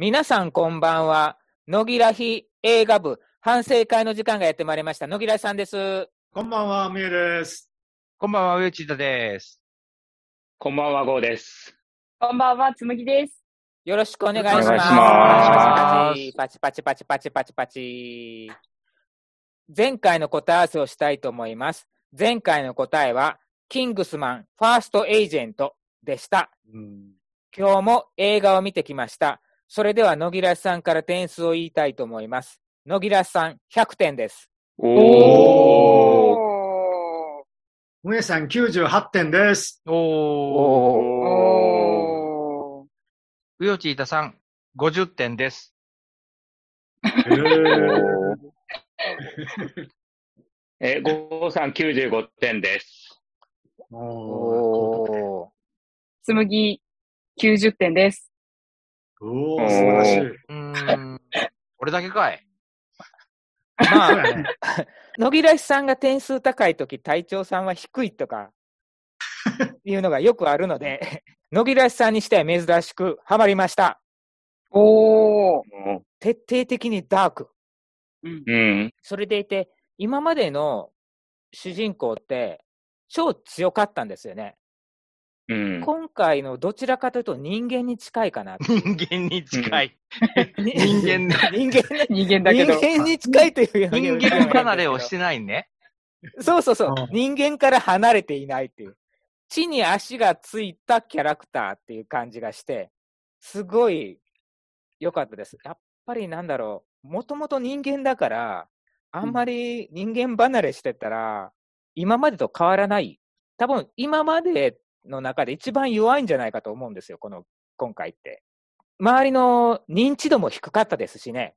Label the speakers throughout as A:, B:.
A: 皆さんこんばんは。野木らひ映画部反省会の時間がやってまいりました。野木らさんです。
B: こんばんは、みえです。
C: こんばんは、上内田です。
D: こんばんは、ゴーです。
E: こんばんは、つむぎです。
A: よろしくお願いします。
D: お願いします
A: パチパチパチパチパチパチパチ。前回の答え合わせをしたいと思います。前回の答えは、キングスマンファーストエージェントでした。
B: うん、
A: 今日も映画を見てきました。それでは野木らさんから点数を言いたいと思います。野木らさん100点です。
D: おー。
E: お
B: むえさん98点です。
C: おー。
E: おー。
C: 上内田さん、50点です。
B: えー。
D: え、ゴー。さん95点です。
B: おー。
E: つむぎ、90点です。
B: おー、素晴らしい。
C: うーん。俺だけかい。
A: まあ。野木らさんが点数高いとき、隊長さんは低いとか、いうのがよくあるので、野木らさんにしては珍しくハマりました。
E: おー。
A: 徹底的にダーク。
E: うん。
D: うん。
A: それでいて、今までの主人公って、超強かったんですよね。
D: うん。
A: 今回のどちらかというと人間に近いかな。
C: 人間に近い。
A: 人
C: 人間、
A: 人間ね
E: 人間だけど。
A: 人間に近いという
C: 人間離れをしてないね。
A: そうそうそう
B: うん。
A: 人間から離れていないっていう。地に足がついたキャラクターっていう感じがして、すごい良かったです。やっぱりなんだろう。もともと人間だから、あんまり人間離れしてたら、今までと変わらない。多分、今までの中で一番弱いんじゃないかと思うんですよ、この、今回って。周りの認知度も低かったですしね。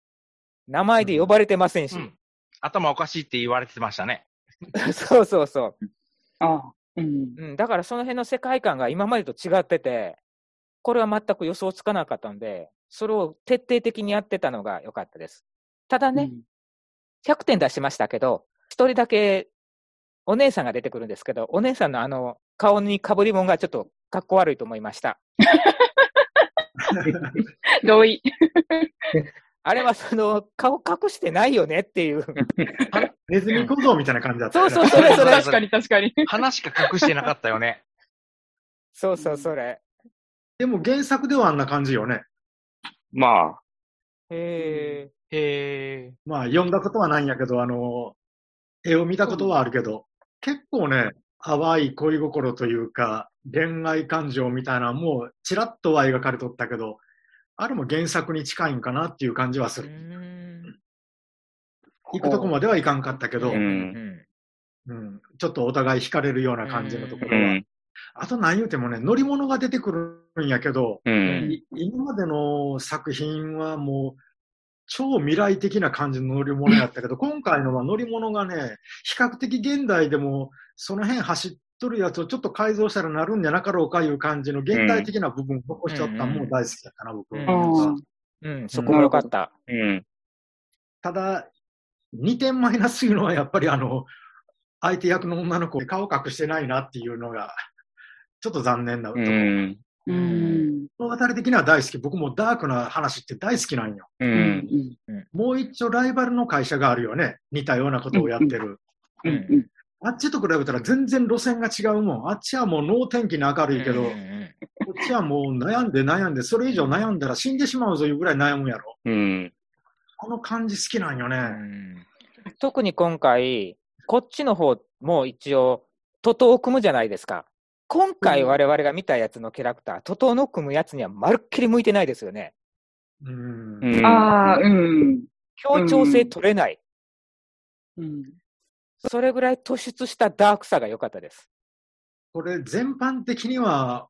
A: 名前で呼ばれてませんし。
C: うん。頭おかしいって言われてましたね。
A: そうそうそう。
E: あうん。
A: うん、だからその辺の世界観が今までと違ってて、これは全く予想つかなかったんで、それを徹底的にやってたのが良かったです。ただね、100点出しましたけど、一人だけお姉さんが出てくるんですけど、お姉さんのあの顔に被り物がちょっとかっこ悪いと思いました。
E: 同意。
A: あれはその顔隠してないよねっていう。
B: ネズミ小僧みたいな感じだったよね。
A: そうそう、それそれ。
E: 確かに確かに。
C: 話しか隠してなかったよね。
A: そうそう、それ。
B: でも原作ではあんな感じよね。
D: まあ、
A: へえ。
C: へー。
B: まあ、読んだことはないんやけど、あの、絵を見たことはあるけど、結構ね、淡い恋心というか、恋愛感情みたいなのも、ちらっとは描かれとったけど、あれも原作に近いんかなっていう感じはする。
A: ん
B: 行くとこまではいかんかったけど、
D: う
A: うんん。
B: うん、ちょっとお互い惹かれるような感じのとこ
D: う
B: ろは。
D: ん。
B: あと何言うてもね、乗り物が出てくるんやけど、
D: うん。
B: い今までの作品はもう、超未来的な感じの乗り物やったけど、今回のは乗り物がね、比較的現代でも、その辺走っとるやつをちょっと改造したらなるんじゃなかろうかいう感じの現代的な部分を残しちゃったのも大好きだったな、僕
A: うん
B: は。
A: うん、そこも良かった。
D: うん。
B: ただ、2点マイナスいうのはやっぱりあの、相手役の女の子顔隠してないなっていうのが、ちょっと残念なとこ
D: う
B: ろ。
D: ん。
E: うん。
B: 物語的には大好き。僕もダークな話って大好きなんよ。
D: う。
E: うんん。
B: もう一丁ライバルの会社があるよね。似たようなことをやってる。
E: うん。
B: あっちと比べたら全然路線が違うもん。あっちはもう能天気に明るいけど、
A: うんうん
B: こっちはもう悩んで悩んで、それ以上悩んだら死んでしまうぞいうぐらい悩むやろ。
D: うん。
B: この感じ好きなんよね。
A: うん特に今回、こっちの方も一応、徒党を組むじゃないですか。今回我々が見たやつのキャラクター、徒党の組むやつにはまるっきり向いてないですよね。
B: うん。
D: うん。
E: ああ、うん。
A: 協調性取れない。
E: うん。
A: それぐらい突出したダークさが良かったです。
B: これ全般的には、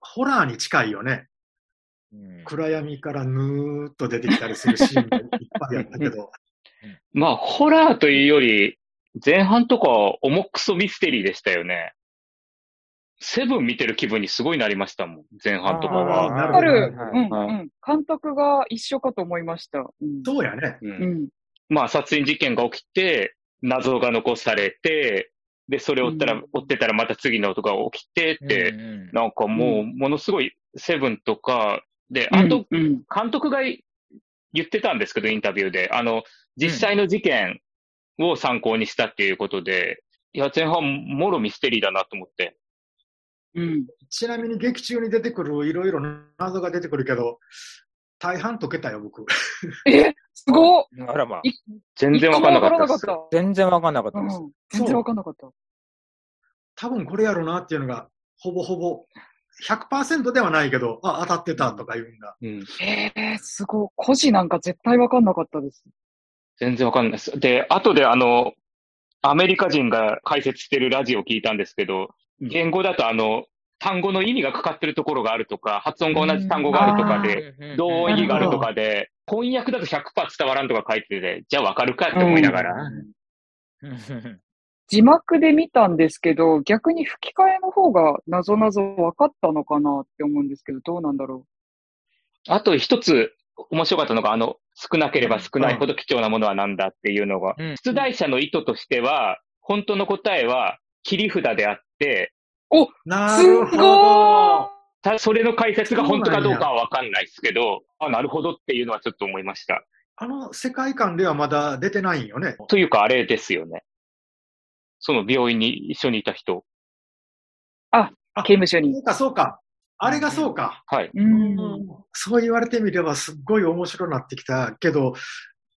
B: ホラーに近いよね。
A: うん
B: 暗闇からぬーっと出てきたりするシーンがいっぱいあったけど。
D: まあ、ホラーというより、前半とか重くそミステリーでしたよね。セブン見てる気分にすごいなりましたもん、前半とか
B: あ
D: は。
B: ーなる
E: うん。うん。監督が一緒かと思いました。うん。
B: そうやね。
D: う。
E: うんん。
D: まあ、殺人事件が起きて、謎が残されて、で、それを追ったら、
E: うん
D: 追ってたらまた次の音が起きてって、
A: うんうん
D: なんかもう、
E: うん
D: ものすごい、セブンとか、で、あと、
E: うんうん
D: 監督が言ってたんですけど、インタビューで、あの、実際の事件を参考にしたっていうことで、いや、前半、もろミステリーだなと思って。
E: うん。
B: ちなみに劇中に出てくるいろいろ謎が出てくるけど、大半解けたよ、僕。
E: え、すごっ
A: あらまあ、
D: 全然わかんなかったです。
A: 全然わかんなかったです。
E: うん。全然わかんなかった。
B: 多分これやろうなっていうのが、ほぼほぼ、100%ではないけど、あ、当たってたとか言うんだ。
D: うん。
E: えー、すごい。孤児なんか絶対わかんなかったです。
D: 全然わかんないです。で、後であの、アメリカ人が解説してるラジオを聞いたんですけど、言語だとあの、単語の意味がかかってるところがあるとか、発音が同じ単語があるとかで、同音異義があるとかで、翻訳だと100%伝わらんとか書いてて、じゃあわかるかって思いながら。
E: 字幕で見たんですけど、逆に吹き替えの方が謎々分かったのかなって思うんですけど、どうなんだろ
D: あと一つ面白かったのが、あの、少なければ少ないほど貴重なものは何だっていうのが、
A: うん
D: 出題者の意図としては、本当の答えは切り札であって、
E: う。す
B: なるほ
E: ご
B: ど。
D: たそれの解説が本当かどうかはわかんないですけど、あ、なるほどっていうのはちょっと思いました。
B: あの世界観ではまだ出てないんよね。
D: というかあれですよね。その病院に一緒にいた人。
E: 刑務所に。
B: そうか、そうか。あれがそうか。
D: はい。
E: うん。
B: そう言われてみればすっごい面白くなってきたけど、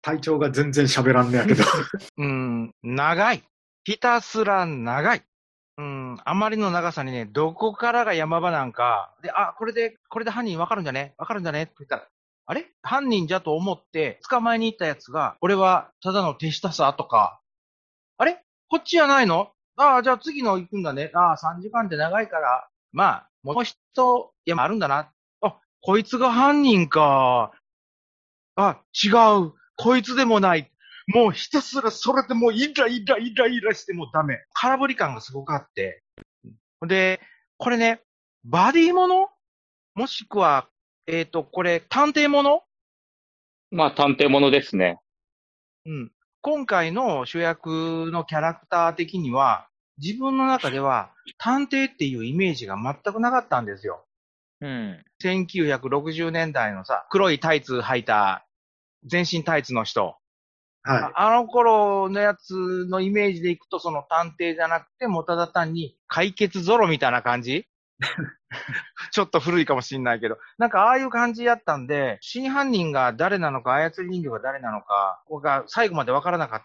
B: 体調が全然喋らんねやけど。
C: うん、長い。ひたすら長い。うん、あまりの長さにね、どこからが山場なんか、で、あ、これで、これで犯人わかるんじゃね？わかるんじゃね？って言ったら、あれ？犯人じゃと思って、捕まえに行ったやつが、俺はただの手下さとか、あれ？こっちじゃないの？ああ、じゃあ次の行くんだね。ああ、3時間って長いから、まあ、もう一山あるんだな。あ、こいつが犯人か。あ、違う。こいつでもない。もうひたすらそれでもうイライライライラしてもうダメ。空振り感がすごくあって。で、これね、バディものもしくは、えっ、と、これ探偵もの
D: まあ探偵ものですね。
C: うん。今回の主役のキャラクター的には、自分の中では探偵っていうイメージが全くなかったんですよ。
A: うん。
C: 1960年代のさ、黒いタイツ履いた、全身タイツの人。
B: は
C: ああの頃のやつのイメージでいくと、その探偵じゃなくて、もうただ単に解決ゾロみたいな感じ？ちょっと古いかもしんないけど、なんかああいう感じやったんで、真犯人が誰なのか、操り人形が誰なのか、が最後までわからなかっ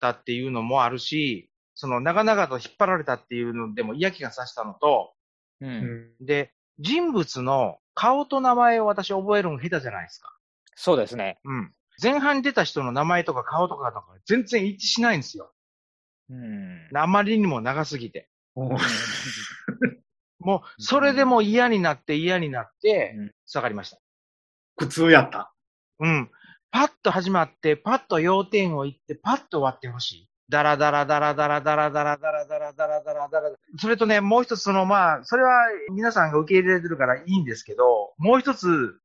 C: たっていうのもあるし、その長々と引っ張られたっていうのでも嫌気がさしたのと、
A: う。
B: ん
C: で、人物の顔と名前を私覚えるの下手じゃないですか。
A: そうですね。
C: うん。前半に出た人の名前とか顔とかとか全然一致しないんですよ。
A: うん。
C: あまりにも長すぎて。
B: お
C: もう、それでもう嫌になって嫌になって
A: うん、
C: 下がりました。
B: 苦痛やった。
C: うん。パッと始まって、パッと要点を言って、パッと終わってほしい。ダラダラダラダラダラダラダラダラダラダラダラ。それとね、もう一つその、まあ、それは皆さんが受け入れてるからいいんですけど、もう一つ、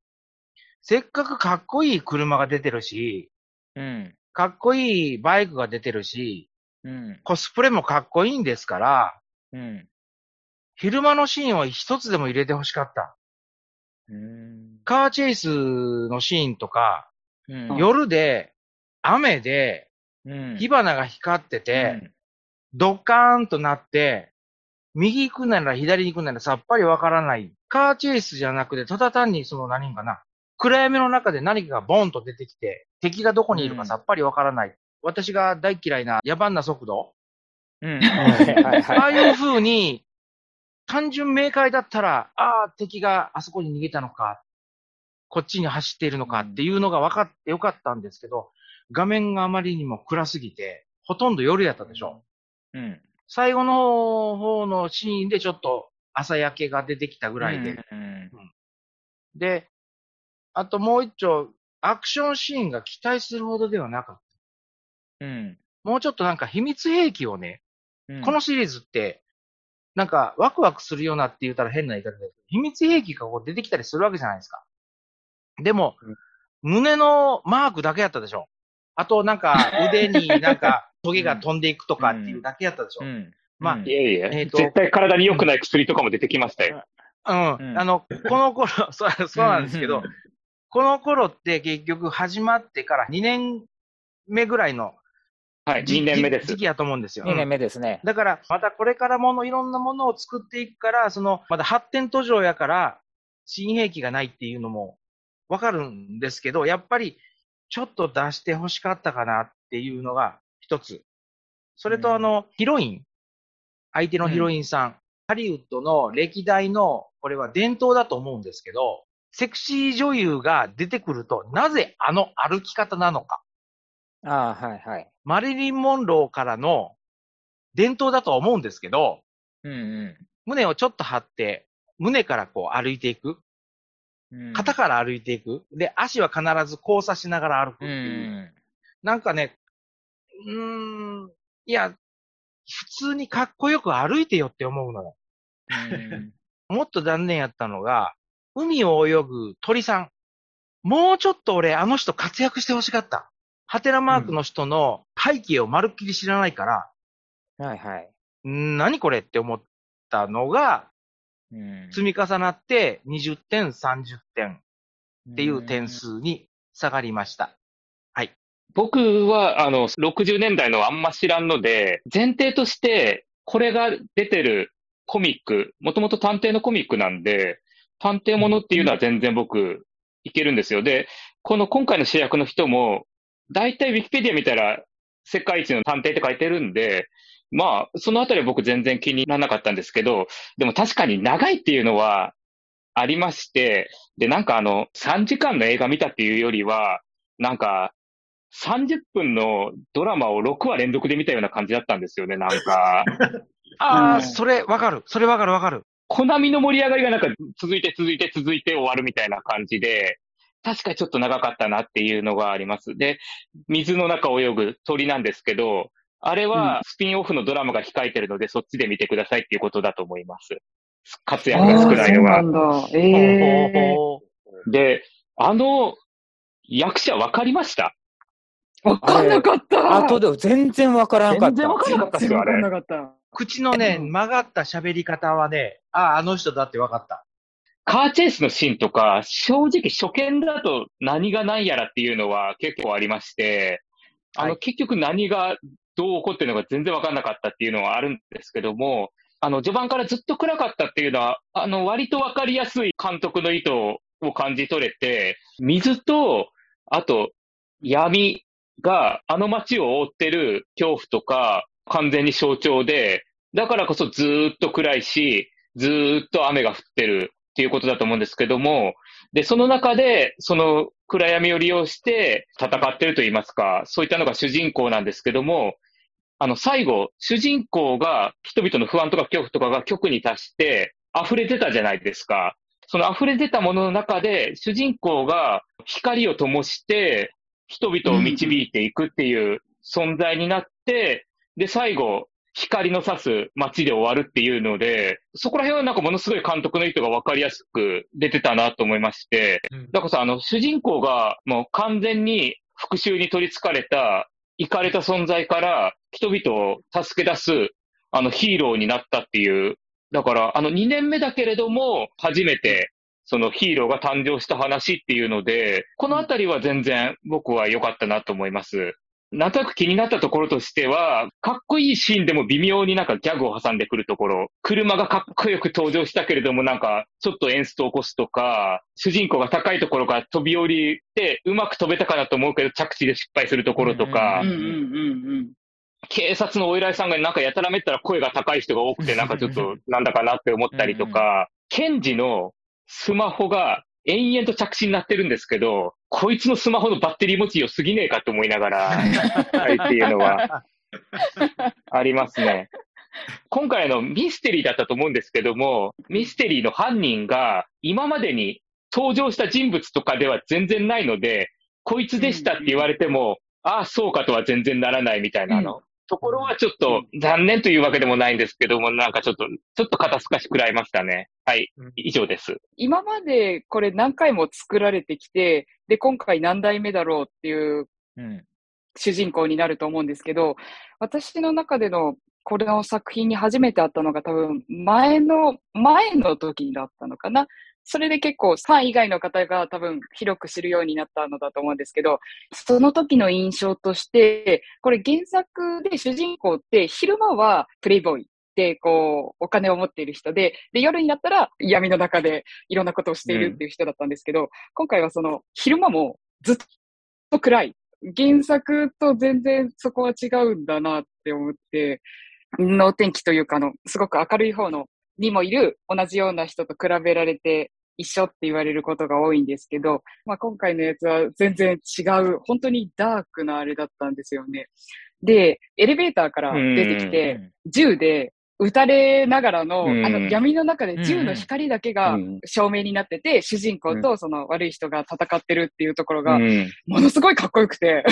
C: せっかくかっこいい車が出てるし、
A: うん。
C: かっこいいバイクが出てるし、
A: うん。
C: コスプレもかっこいいんですから、
A: うん。
C: 昼間のシーンを一つでも入れてほしかった。
A: うん。
C: カーチェイスのシーンとか、
A: うん。
C: 夜で、雨で、
A: うん。
C: 火花が光ってて、ドッカーンとなって、右行くなら左行くならさっぱりわからない。カーチェイスじゃなくて、ただ単にその何かな。暗闇の中で何かがボンと出てきて、敵がどこにいるかさっぱりわからない。私が大嫌いな野蛮な速度
A: うん。
C: あ あ
A: はい。
C: いう風に、単純明快だったら、ああ、敵があそこに逃げたのか、こっちに走っているのかっていうのが分かってよかったんですけど、画面があまりにも暗すぎて、ほとんど夜やったでしょ。
A: うん。
C: 最後の方のシーンでちょっと朝焼けが出てきたぐらいで。
A: うん。
C: で、あともう一丁、アクションシーンが期待するほどではなかった。
A: うん。
C: もうちょっとなんか秘密兵器をね、
A: うん
C: このシリーズって、なんかワクワクするようなって言ったら変な言い方ですけど、秘密兵器がこう出てきたりするわけじゃないですか。でも、胸のマークだけやったでしょ。あとなんか 腕になんかトゲが飛んでいくとかっていうだけやったでしょ。
A: うん。
C: まあ
A: うん
D: いやいや、
C: えーと
D: 絶対体に良くない薬とかも出てきましたよ。
C: うん。
A: うん
C: あの、この頃、そうそうなんですけど、この頃って結局始まってから2年目ぐらいの
D: はい、
C: 時
D: 2年目です
C: 時。期やと思うんですよ。
A: 2年目ですね。
C: だから、またこれからもの、いろんなものを作っていくから、その、まだ発展途上やから、新兵器がないっていうのもわかるんですけど、やっぱり、ちょっと出して欲しかったかなっていうのが一つ。それ
A: うん
C: とあの、ヒロイン。相手のヒロインさん。ハリウッドの歴代の、これは伝統だと思うんですけど、セクシー女優が出てくると、なぜあの歩き方なのか。
A: ああ、はいはい。
C: マリリン・モンローからの伝統だとは思うんですけど、
A: うんう
C: 胸をちょっと張って、胸からこう歩いていく。
A: んうん。
C: 肩から歩いていく。で、足は必ず交差しながら歩くって
A: う
C: いう。
A: ん。
C: なんかね、うーん、いや、普通にかっこよく歩いてよって思うのよ。
A: うん
C: もっと残念やったのが、海を泳ぐ鳥さん。もうちょっと俺、あの人活躍してほしかった。ハテナマークの人の背景をまるっきり知らないから、
A: はいはい。
C: んー何これって思ったのが、
A: うん
C: 積み重なって20点、30点っていう点数に下がりました。
D: 僕は、あの、60年代のあんま知らんので、前提として、これが出てるコミック、もともと探偵のコミックなんで、探偵ものっていうのは全然僕、いけるんですよ。で、この今回の主役の人も、大体ウィキペディア見たら、世界一の探偵って書いてるんで、まあ、そのあたりは僕全然気にならなかったんですけど、でも確かに長いっていうのはありまして、で、なんかあの、3時間の映画見たっていうよりは、なんか、30分のドラマを6話連続で見たような感じだったんですよね、なんか。
C: ああ、
E: うん
C: それわかる。それわかるわかる。
D: コナミの盛り上がりがなんか続いて続いて続いて終わるみたいな感じで、確かにちょっと長かったなっていうのがあります。で、水の中を泳ぐ鳥なんですけど、あれはスピンオフのドラマが控えてるので、そっちで見てくださいっていうことだと思います。活躍が少ないのが
E: あー。そうなんだ。ええ
C: ほうほう
D: で、あの役者わかりました？
E: わかんなかった。
A: あとで全然わからなかった。
D: 全然わかんなかったっすよ、あれ
E: 全然わかん。なかった。
C: 口のね、曲がった喋り方はね、ああ、あの人だってわかった。
D: カーチェイスのシーンとか、正直初見だと何が何やらっていうのは結構ありまして、あの、
C: はい
D: 結局何がどう起こってるのか全然わかんなかったっていうのはあるんですけども、あの、序盤からずっと暗かったっていうのは、あの、割とわかりやすい監督の意図を感じ取れて、水と、あと、闇があの街を覆ってる恐怖とか完全に象徴で、だからこそずっと暗いし、ずっと雨が降ってるっていうことだと思うんですけども、で、その中で、その暗闇を利用して戦ってると言いますか、そういったのが主人公なんですけども、あの、最後、主人公が人々の不安とか恐怖とかが極に達して溢れてたじゃないですか。その溢れ出たものの中で、主人公が光を灯して、人々を導いていくっていう存在になって、で、最後、光の差す街で終わるっていうので、そこら辺はなんかものすごい監督の意図が分かりやすく出てたなと思いまして、
C: うん。
D: だからさ、あの、主人公がもう完全に復讐に取り憑かれた、行かれた存在から人々を助け出す、あの、ヒーローになったっていう、だから、あの、2年目だけれども、初めて、そのヒーローが誕生した話っていうので、このあたりは全然僕は良かったなと思います。なんとなく気になったところとしては、かっこいいシーンでも微妙になんかギャグを挟んでくるところ、車がかっこよく登場したけれどもなんかちょっと演出を起こすとか、主人公が高いところから飛び降りてうまく飛べたかなと思うけど着地で失敗するところとか。警察のお偉いさんがなんかやたらめったら声が高い人が多くてなんかちょっとなんだかなって思ったりとか、検事のスマホが延々と着信になってるんですけど、こいつのスマホのバッテリー持ち良すぎねえかと思いながら、はいっていうのはありますね。今回のミステリーだったと思うんですけども、ミステリーの犯人が今までに登場した人物とかでは全然ないので、こいつでしたって言われても、ああ、そうかとは全然ならないみたいなの。ところはちょっと残念というわけでもないんですけども、なんかちょっと、ちょっと肩透かし食らいましたね。はい
C: うん。
D: 以上です。
E: 今までこれ何回も作られてきて、で、今回何代目だろうっていう
A: うん。
E: 主人公になると思うんですけど、私の中でのこれの作品に初めて会ったのが多分前の、前の時だったのかな。それで結構ファン以外の方が多分広く知るようになったのだと思うんですけど、その時の印象として、これ原作で主人公って昼間はプレイボーイで、こう、お金を持っている人で、で、夜になったら闇の中でいろんなことをしているっていう人だったんですけど、うん、今回はその昼間もずっと暗い。原作と全然そこは違うんだなって思って、の天気というかの、すごく明るい方のにもいる同じような人と比べられて一緒って言われることが多いんですけど、まあ今回のやつは全然違う、本当にダークなあれだったんですよね。で、エレベーターから出てきて、銃で撃たれながらの、あの闇の中で銃の光だけが照明になってて、主人公とその悪い人が戦ってるっていうところが、ものすごいかっこよくて。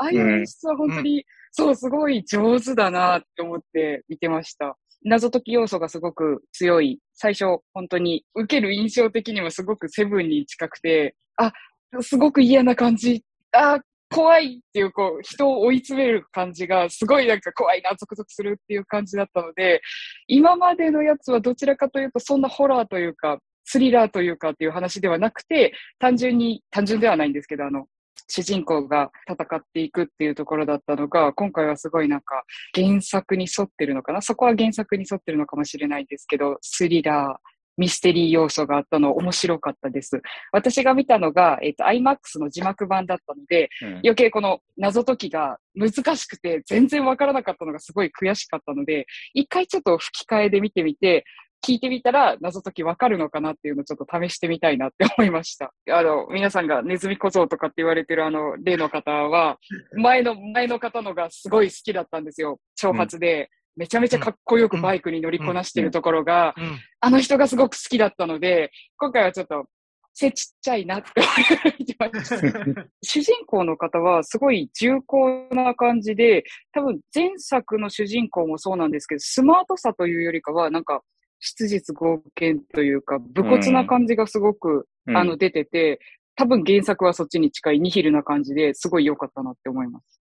E: ああいう演出は本当に、そう、すごい上手だなって思って見てました。謎解き要素がすごく強い。最初、本当に受ける印象的にもすごくセブンに近くて、あ、すごく嫌な感じ。あ、怖いっていう、こう、人を追い詰める感じが、すごいなんか怖いな、ゾクゾクするっていう感じだったので、今までのやつはどちらかというと、そんなホラーというか、スリラーというかっていう話ではなくて、単純に、単純ではないんですけど、あの、主人公が戦っていくっていうところだったのが、今回はすごいなんか原作に沿ってるのかな？そこは原作に沿ってるのかもしれないですけど、スリラー、ミステリー要素があったの面白かったです。私が見たのが、えっ、ー、と、IMAX の字幕版だったので、うん、余計この謎解きが難しくて全然わからなかったのがすごい悔しかったので、一回ちょっと吹き替えで見てみて、聞いてみたら謎解きわかるのかなっていうのをちょっと試してみたいなって思いました。あの、皆さんがネズミ小僧とかって言われてるあの、例の方は、前の、前の方のがすごい好きだったんですよ。挑発で。めちゃめちゃかっこよくバイクに乗りこなしてるところが、あの人がすごく好きだったので、今回はちょっと背ちっちゃいなって思いました。主人公の方はすごい重厚な感じで、多分前作の主人公もそうなんですけど、スマートさというよりかは、なんか質実合憲というか、武骨な感じがすごく、うん、あの、出てて、多分原作はそっちに近いニヒルな感じですごい良かったなって思います。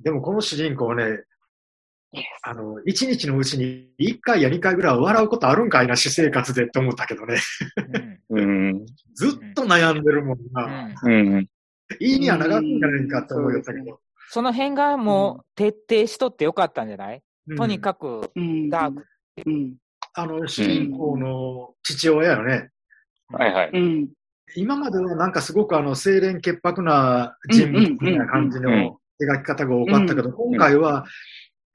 B: でもこの主人公ね、あの、一日のうちに一回や二回ぐらい笑うことあるんかいな、私生活でって思ったけどね。うん、ずっと悩んでるもんな。うん、いいには長くんじゃないかって思ったけど。
A: その辺がもう徹底しとってよかったんじゃない、うん、とにかくダーク。
B: うん、あの、主人公の父親よね。
D: はいはい。
B: 今まではなんかすごくあの、清廉潔白な人物みたいな感じの描き方が多かったけど、今回は、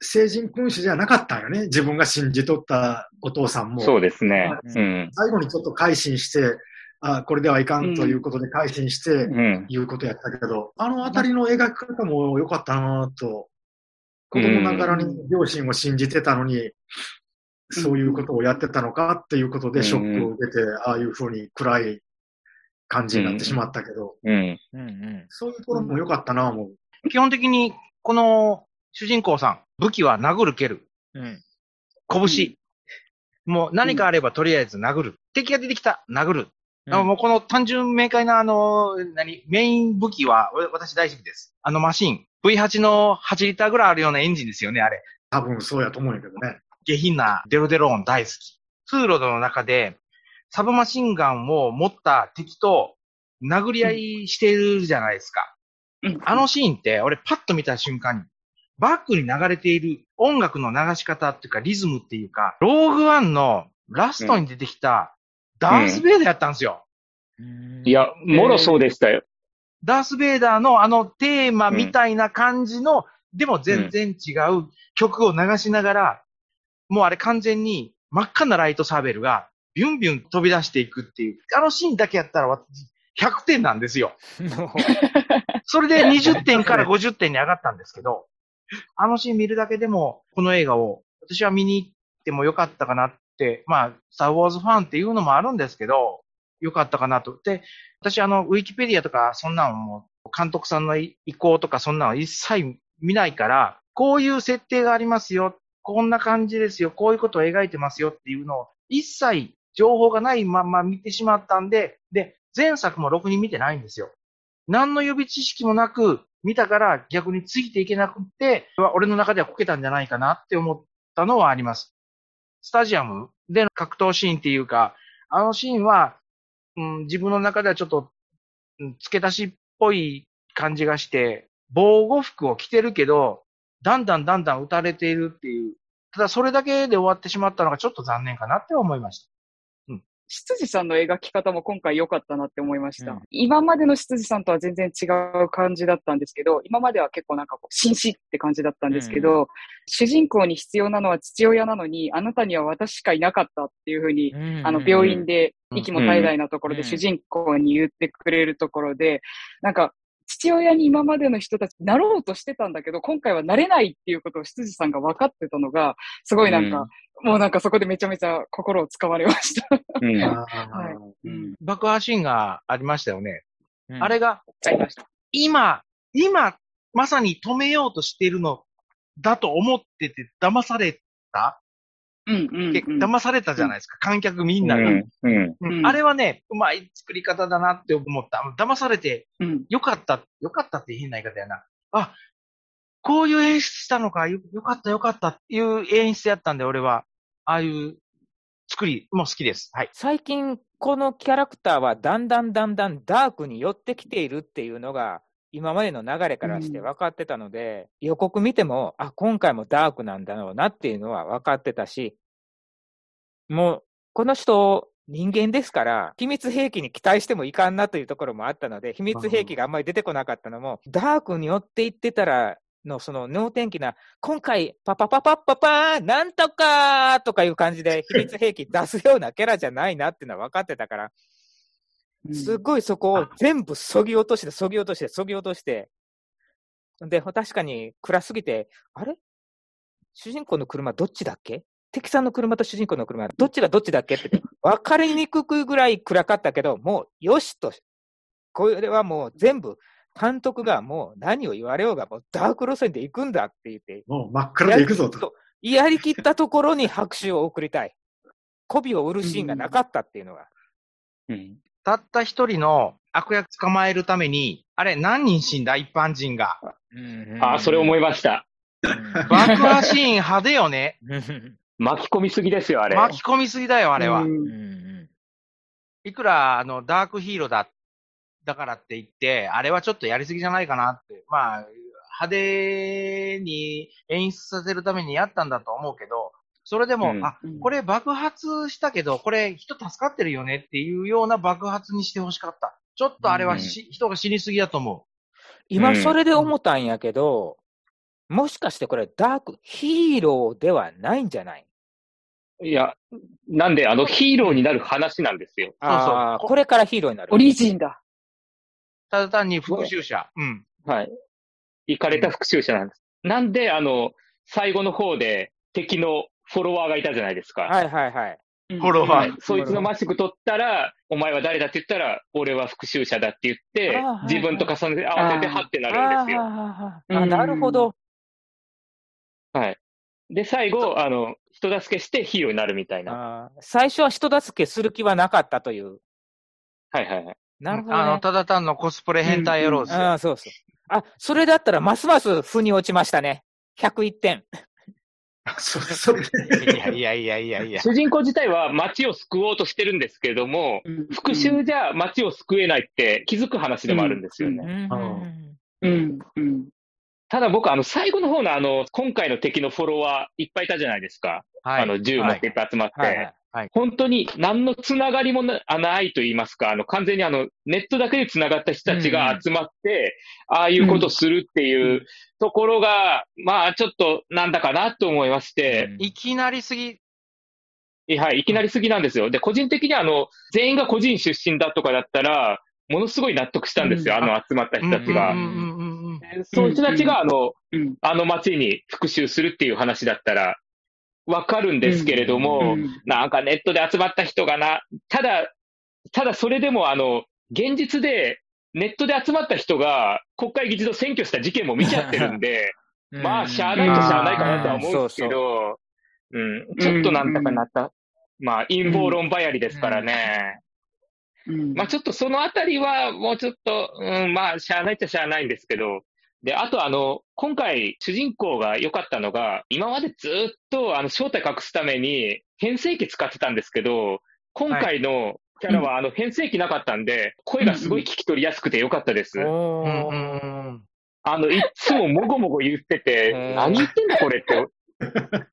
B: 成人君主じゃなかったよね。自分が信じとったお父さんも。
D: そうですね。
B: うん、最後にちょっと改心して、あこれではいかんということで改心して、いうことやったけど、うん、あのあたりの描き方も良かったなと。子供ながらに両親を信じてたのに、そういうことをやってたのかっていうことでショックを受けて、ああいうふうに暗い感じになってしまったけど、そういうところも良かったな、思う。
C: 基本的に、この主人公さん、武器は殴る蹴る。うん、拳。もう何かあればとりあえず殴る。敵が出てきた、殴る。うん、もうこの単純明快なあの、何、メイン武器は私大好きです。あのマシン。V8 の8リッターぐらいあるようなエンジンですよね、あれ。
B: 多分そうやと思うんやけどね。
C: 下品なデロデローン大好き。通路の中で、サブマシンガンを持った敵と殴り合いしてるじゃないですか。うん、あのシーンって、俺パッと見た瞬間に、バックに流れている音楽の流し方っていうか、リズムっていうか、ローグワンのラストに出てきたダース・ベイダーやったんですよ。
D: うん、いや、もろそうでしたよ。
C: ダース・ベイダーのあのテーマみたいな感じの、うん、でも全然違う曲を流しながら、もうあれ完全に真っ赤なライトサーベルがビュンビュン飛び出していくっていう、あのシーンだけやったら私100点なんですよ。それで20点から50点に上がったんですけど、あのシーン見るだけでも、この映画を私は見に行ってもよかったかなって、まあ、スターウォーズファンっていうのもあるんですけど、よかったかなと。で、私あの、ウィキペディアとか、そんなんも、監督さんの意向とか、そんなの一切見ないから、こういう設定がありますよ。こんな感じですよ、こういうことを描いてますよっていうのを、一切情報がないまま見てしまったんで、で、前作もろくに見てないんですよ。何の予備知識もなく、見たから逆についていけなくて、俺の中ではこけたんじゃないかなって思ったのはあります。スタジアム？での格闘シーンっていうか、あのシーンは、うん、自分の中ではちょっと、うん付け出しっぽい感じがして、防護服を着てるけど、だんだんだんだん撃たれているっていう。ただそれだけで終わってしまったのがちょっと残念かなって思いました。
E: 執事さんの描き方も今回良かったなって思いました。
A: うん。
E: 今までの執事さんとは全然違う感じだったんですけど、今までは結構なんかこう、紳士って感じだったんですけど、主人公に必要なのは父親なのに、あなたには私しかいなかったっていうふうに、あの、病院で息も絶え絶えなところで
A: うん。
E: 主人公に言ってくれるところで、なんか、父親に今までの人たちなろうとしてたんだけど、今回はなれないっていうことを執事さんが分かってたのが、すごいなんか、もうなんかそこでめちゃめちゃ心をつかまれました。
D: うん。
B: あ
E: はい
B: ー
E: うん。
C: 爆破シーンがありましたよね。
A: うん
C: あれが、
E: ありました。
C: 今、今、まさに止めようとしているのだと思ってて騙された、
E: うんうん、
C: け
E: うん。
C: 騙されたじゃないですか、観客みんなが。
D: うん。うん。
E: うん
C: あれはね、うまい作り方だなって思った。騙されて
E: うん。
C: よかった、よかったって変な言い方やな。あ、こういう演出したのか、よよかったよかったっていう演出やったんで、俺は、ああいう作りも好きです。はい。
A: 最近、このキャラクターはだんだんだんだんダークに寄ってきているっていうのが、今までの流れからして分かってたので、予告見ても、あ、今回もダークなんだろうなっていうのは分かってたし、もう、この人、人間ですから、秘密兵器に期待してもいかんなというところもあったので、秘密兵器があんまり出てこなかったのも、ダークに寄っていってたら、のその能天気な、今回、パパパパッパパーン、なんとかーとかいう感じで秘密兵器出すようなキャラじゃないなっていうのは分かってたから、すごいそこを全部そぎ落として、そぎ落として、そぎ落として、で、確かに暗すぎて、あれ？主人公の車どっちだっけ？敵さんの車と主人公の車、どっちがどっちだっけって、分かりにくくぐらい暗かったけど、もうよしと、これはもう全部、監督がもう何を言われようが、もうダーク路線で行くんだって言って、
B: もう真っ暗で行くぞと。
A: やりきったところに拍手を送りたい。媚びを売るシーンがなかったっていうのが。
D: うん。
C: たった一人の悪役捕まえるために、あれ何人死んだ？一般人が。
D: あ、それ思
A: い。
D: いました。
C: 爆破シーン派手よね。
D: 巻き込みすぎですよ、あれ。
C: 巻き込みすぎだよ、あれは。いくら、あの、ダークヒーローだ、だからって言って、あれはちょっとやりすぎじゃないかなって。まあ、派手に演出させるためにやったんだと思うけど、それでも、
D: うん
C: あ
E: うん、
C: これ爆発したけど、これ人助かってるよねっていうような爆発にしてほしかった。ちょっとあれはし、人が死にすぎだと思
A: 今それで思ったんやけど、もしかしてこれダークヒーローではないんじゃない？
D: いや、なんで、あの、ヒーローになる話なんですよ。
A: ああ、これからヒーローになる。
E: オリジンだ。
C: う。ただ単に復讐者。うん。
D: はい。行かれた復讐者なんです。なんで、あの、最後の方で敵のフォロワーがいたじゃないですか。
A: はいはいはい。
C: フォロワー
D: はい。そいつのマスク取ったら、お前は誰だって言ったら、俺は復讐者だって言って自分と重ねて合わせて、はってなるんですよ。
A: あーあなるほど。
D: はい。で、最後、あの、人助けしてヒーローになるみたいな。
A: 最初は人助けする気はなかったという。
D: はいはいはい。
A: なるほど、ね。
C: あの、ただ単のコスプレ変態野郎ですよ。
A: ああ、そうそう。あ、それだったらますます腑に落ちましたね。101点。
B: そそれで、
C: いやいやいやいやいや。
D: 主人公自体は街を救おうとしてるんですけれども、復讐じゃ街を救えないって気づく話でもあるんですよね。
E: うん
A: うん
E: うん。うん。
D: ただ僕、あの、最後の方のあの、今回の敵のフォロワーいっぱいいたじゃないですか。
C: はい。
D: あの、銃持っていっぱい集まって。
A: はいはい
D: 本当に何のつながりもないと言いますか、あの、完全にあの、ネットだけでつながった人たちが集まって、ああいうことをするっていうところが、まあ、ちょっとなんだかなと思いまして、
C: いきなりすぎ、
D: はい、いきなりすぎなんですよ。で、個人的にはあの、全員が個人出身だとかだったら、ものすごい納得したんですよ、
E: うん。
D: あの集まった人たちが。そういう人たちがあの、
E: うん。
D: あの街に復讐するっていう話だったら、わかるんですけれども、
E: うん
D: なんかネットで集まった人がな、ただ、ただそれでもあの、現実でネットで集まった人が国会議事堂占拠した事件も見ちゃってるんで、まあ、しゃあないとしゃあないかなとは思うんですけど、うん、ちょっとなんだかなった。まあ、陰謀論ばやりですからね。
E: うん。
D: まあ、ちょっとそのあたりは、もうちょっと、うん、まあ、しゃあないっちゃしゃあないんですけど、で、あとあの、今回主人公が良かったのが、今までずっとあの正体隠すために変声機使ってたんですけど、今回のキャラはあの変声機なかったんで、声がすごい聞き取りやすくて良かったです。
A: お
C: うん
A: ー
C: うん
D: あの、いっつももごもご言ってて何言ってんだこれって。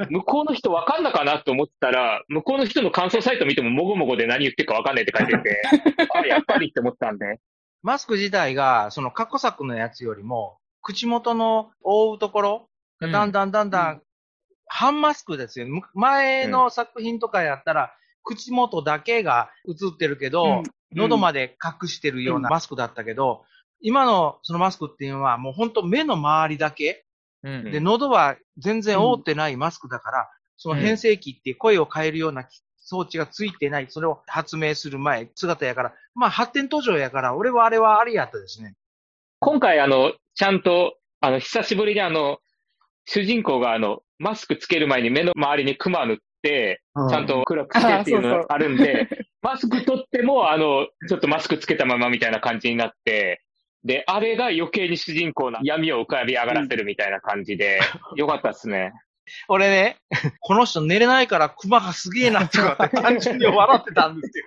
D: 向こうの人わかんなかなと思ったら、向こうの人の感想サイト見てももごもごで何言ってるかわかんないって書いてて、あ、やっぱりって思ったんで。
C: マスク自体が、その過去作のやつよりも、口元の覆うところがだんだんだんだん、半マスクですよ。む前の作品とかやったら、口元だけが映ってるけど、喉まで隠してるようなマスクだったけど、今のそのマスクっていうのはもう本当目の周りだけ、
A: うん。
C: で、喉は全然覆ってないマスクだから、その変声機って声を変えるような装置がついてない、それを発明する前、姿やから、まあ発展途上やから、俺はあれはありやったですね。
D: 今回あの、ちゃんと、あの、久しぶりにあの、主人公があの、マスクつける前に目の周りにクマ塗って、
B: う
D: ちゃんと暗くしてっていうのがあるんで、マスク取っても、あの、ちょっとマスクつけたままみたいな感じになって、で、あれが余計に主人公の闇を浮かび上がらせるみたいな感じで、よかったですね。
C: 俺ね、この人寝れないからクマがすげえなとかって単純に笑ってたんですよ。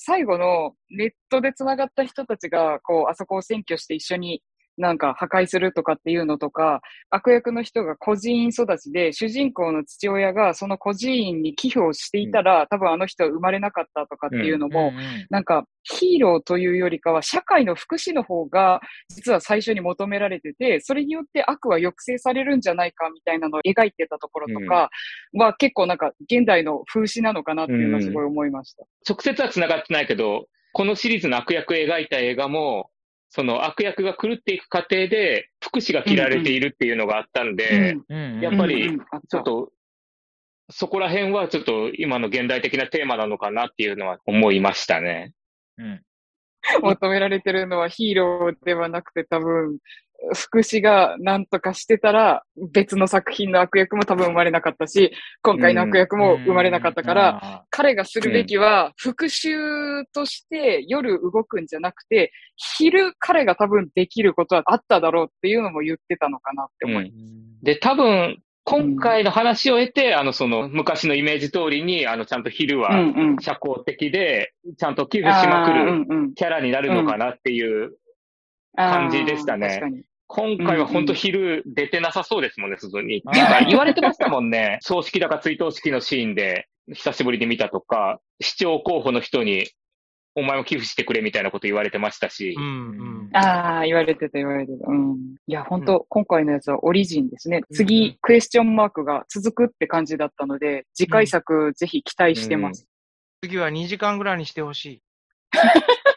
E: 最後のネットで繋がった人たちが、こう、あそこを占拠して一緒になんか破壊するとかっていうのとか、悪役の人が孤児院育ちで、主人公の父親がその孤児院に寄付をしていたら、多分あの人は生まれなかったとかっていうのも、
A: うんうん
E: なんかヒーローというよりかは社会の福祉の方が実は最初に求められてて、それによって悪は抑制されるんじゃないかみたいなのを描いてたところとかは結構なんか現代の風刺なのかなっていうのはすごい思いました。
D: 直接は繋がってないけど、このシリーズの悪役を描いた映画も、その悪役が狂っていく過程で、福祉が切られているっていうのがあったんで、やっぱりちょっと、そこら辺はちょっと今の現代的なテーマなのかなっていうのは思いましたね。
A: うん。
E: 求められてるのはヒーローではなくて多分、福祉が何とかしてたら別の作品の悪役も多分生まれなかったし、今回の悪役も生まれなかったから、
A: あ
E: 彼がするべきは、復讐として夜動くんじゃなくて、昼彼が多分できることはあっただろうっていうのも言ってたのかなって思い
A: ー
E: ます。
D: で、多分、今回の話を得て、あの、その、昔のイメージ通りに、あの、ちゃんと昼
E: うん
D: は
E: うん。
D: 社交的で、ちゃんと寄付しまくる
E: んうん。
D: キャラになるのかなっていう、感じでしたね。
E: あー確かに。
D: 今回は本当昼出てなさそうですもんね、外に。っていうか、言われてましたもんね。葬式だか追悼式のシーンで、久しぶりに見たとか、市長候補の人に、お前も寄付してくれみたいなこと言われてましたし
C: う、んうん。
E: ああ、言われてた言われてた。うん。いや、本当、今回のやつはオリジンですね。次、クエスチョンマークが続くって感じだったので、次回作ぜひ期待してます。
C: 次は2時間ぐらいにしてほしい。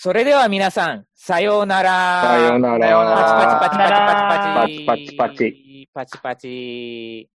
A: それでは皆さん、さようなら。
C: さようなら
A: パチパチパチパチパチパチ。
D: パチパチパチ。
A: パチパチ。